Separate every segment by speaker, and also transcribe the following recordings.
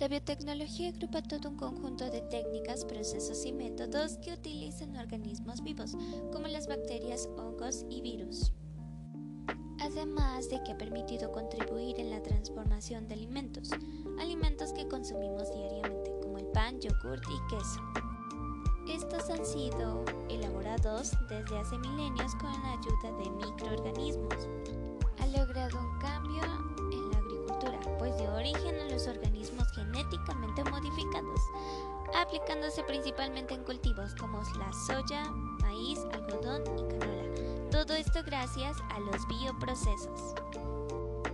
Speaker 1: La biotecnología agrupa todo un conjunto de técnicas, procesos y métodos que utilizan organismos vivos, como las bacterias, hongos y virus. Además de que ha permitido contribuir en la transformación de alimentos, alimentos que consumimos diariamente, como el pan, yogur y queso. Estos han sido elaborados desde hace milenios con la ayuda de microorganismos. Ha logrado un cambio en pues dio origen a los organismos genéticamente modificados, aplicándose principalmente en cultivos como la soya, maíz, algodón y canola. Todo esto gracias a los bioprocesos.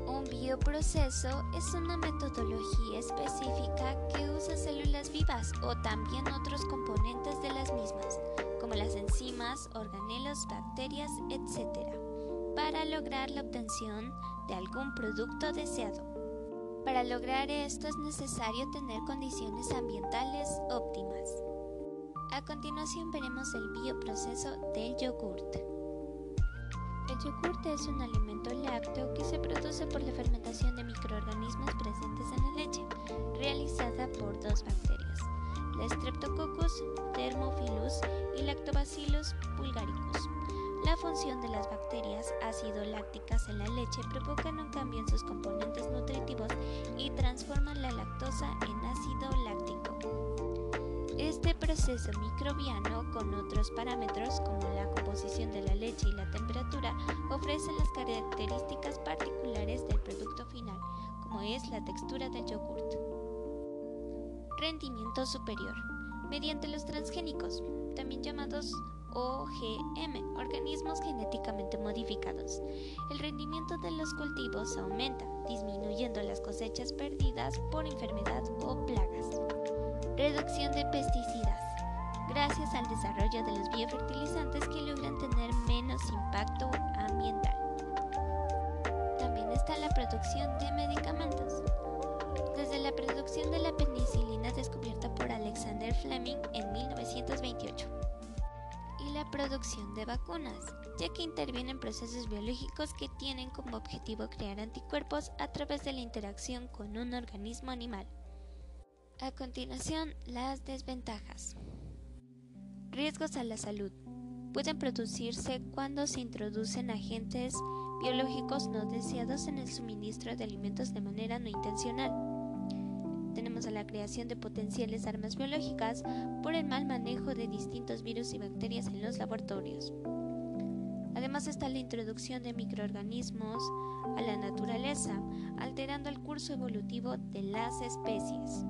Speaker 1: Un bioproceso es una metodología específica que usa células vivas o también otros componentes de las mismas, como las enzimas, organelos, bacterias, etc., para lograr la obtención de algún producto deseado. Para lograr esto es necesario tener condiciones ambientales óptimas. A continuación veremos el bioproceso del yogurt. El yogurt es un alimento lácteo que se produce por la fermentación de microorganismos presentes en la leche, realizada por dos bacterias, la Streptococcus thermophilus y Lactobacillus bulgaricus. La función de las bacterias ácido-lácticas en la leche provocan un cambio en sus componentes nutritivos y transforman la lactosa en ácido láctico. Este proceso microbiano, con otros parámetros como la composición de la leche y la temperatura, ofrece las características particulares del producto final, como es la textura del yogurt. Rendimiento superior. Mediante los transgénicos, también llamados OGM, organismos genéticamente modificados. El rendimiento de los cultivos aumenta, disminuyendo las cosechas perdidas por enfermedad o plagas. Reducción de pesticidas. Gracias al desarrollo de los biofertilizantes que logran tener menos impacto ambiental. También está la producción de medicamentos. Desde la producción de la penicilina descubierta por Alexander Fleming en 1928 la producción de vacunas, ya que intervienen procesos biológicos que tienen como objetivo crear anticuerpos a través de la interacción con un organismo animal. A continuación, las desventajas. Riesgos a la salud. Pueden producirse cuando se introducen agentes biológicos no deseados en el suministro de alimentos de manera no intencional tenemos a la creación de potenciales armas biológicas por el mal manejo de distintos virus y bacterias en los laboratorios. Además está la introducción de microorganismos a la naturaleza, alterando el curso evolutivo de las especies.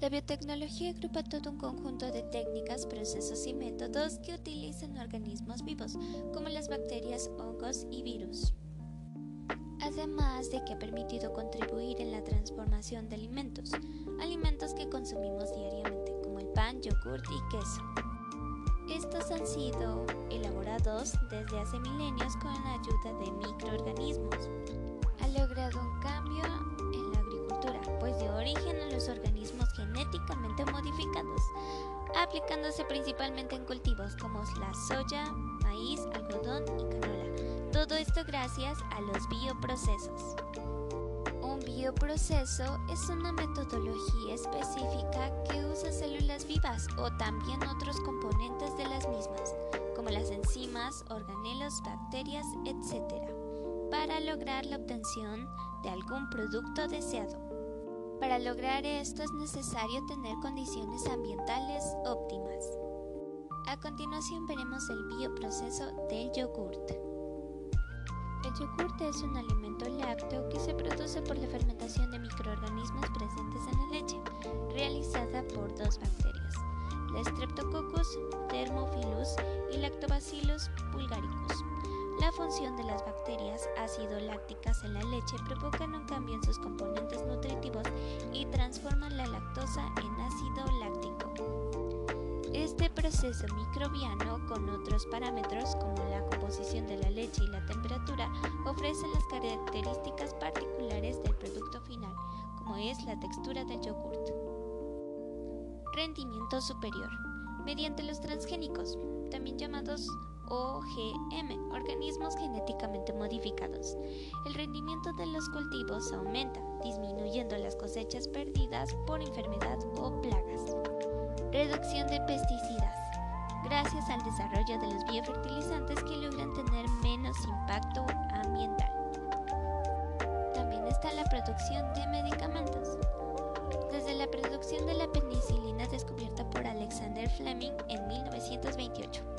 Speaker 1: La biotecnología agrupa todo un conjunto de técnicas, procesos y métodos que utilizan organismos vivos, como las bacterias, hongos y virus además de que ha permitido contribuir en la transformación de alimentos, alimentos que consumimos diariamente, como el pan, yogur y queso. Estos han sido elaborados desde hace milenios con la ayuda de microorganismos. Ha logrado un cambio en la agricultura, pues dio origen a los organismos genéticamente modificados, aplicándose principalmente en cultivos como la soya, maíz, algodón y canola todo esto gracias a los bioprocesos. Un bioproceso es una metodología específica que usa células vivas o también otros componentes de las mismas, como las enzimas, organelos, bacterias, etc., para lograr la obtención de algún producto deseado. Para lograr esto es necesario tener condiciones ambientales óptimas. A continuación veremos el bioproceso del yogurt. El yogurt es un alimento lácteo que se produce por la fermentación de microorganismos presentes en la leche, realizada por dos bacterias, la Streptococcus thermophilus y Lactobacillus bulgaricus. La función de las bacterias ácido-lácticas en la leche provocan un cambio en sus componentes nutritivos y transforman la lactosa en ácido láctico. Este proceso microbiano, con otros parámetros como la composición de la leche y la temperatura, ofrece las características particulares del producto final, como es la textura del yogurt. Rendimiento superior. Mediante los transgénicos, también llamados OGM, organismos genéticamente modificados. El rendimiento de los cultivos aumenta, disminuyendo las cosechas perdidas por enfermedad o plagas. Reducción de pesticidas. Gracias al desarrollo de los biofertilizantes que logran tener menos impacto ambiental. También está la producción de medicamentos. Desde la producción de la penicilina descubierta por Alexander Fleming en 1928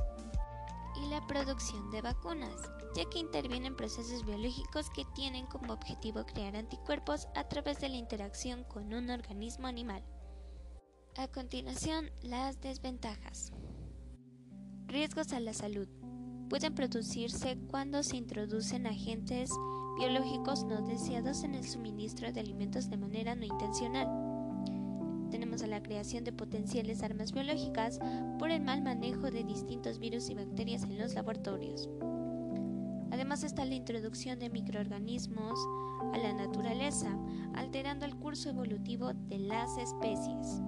Speaker 1: producción de vacunas, ya que intervienen procesos biológicos que tienen como objetivo crear anticuerpos a través de la interacción con un organismo animal. A continuación, las desventajas. Riesgos a la salud. Pueden producirse cuando se introducen agentes biológicos no deseados en el suministro de alimentos de manera no intencional tenemos a la creación de potenciales armas biológicas por el mal manejo de distintos virus y bacterias en los laboratorios. Además está la introducción de microorganismos a la naturaleza, alterando el curso evolutivo de las especies.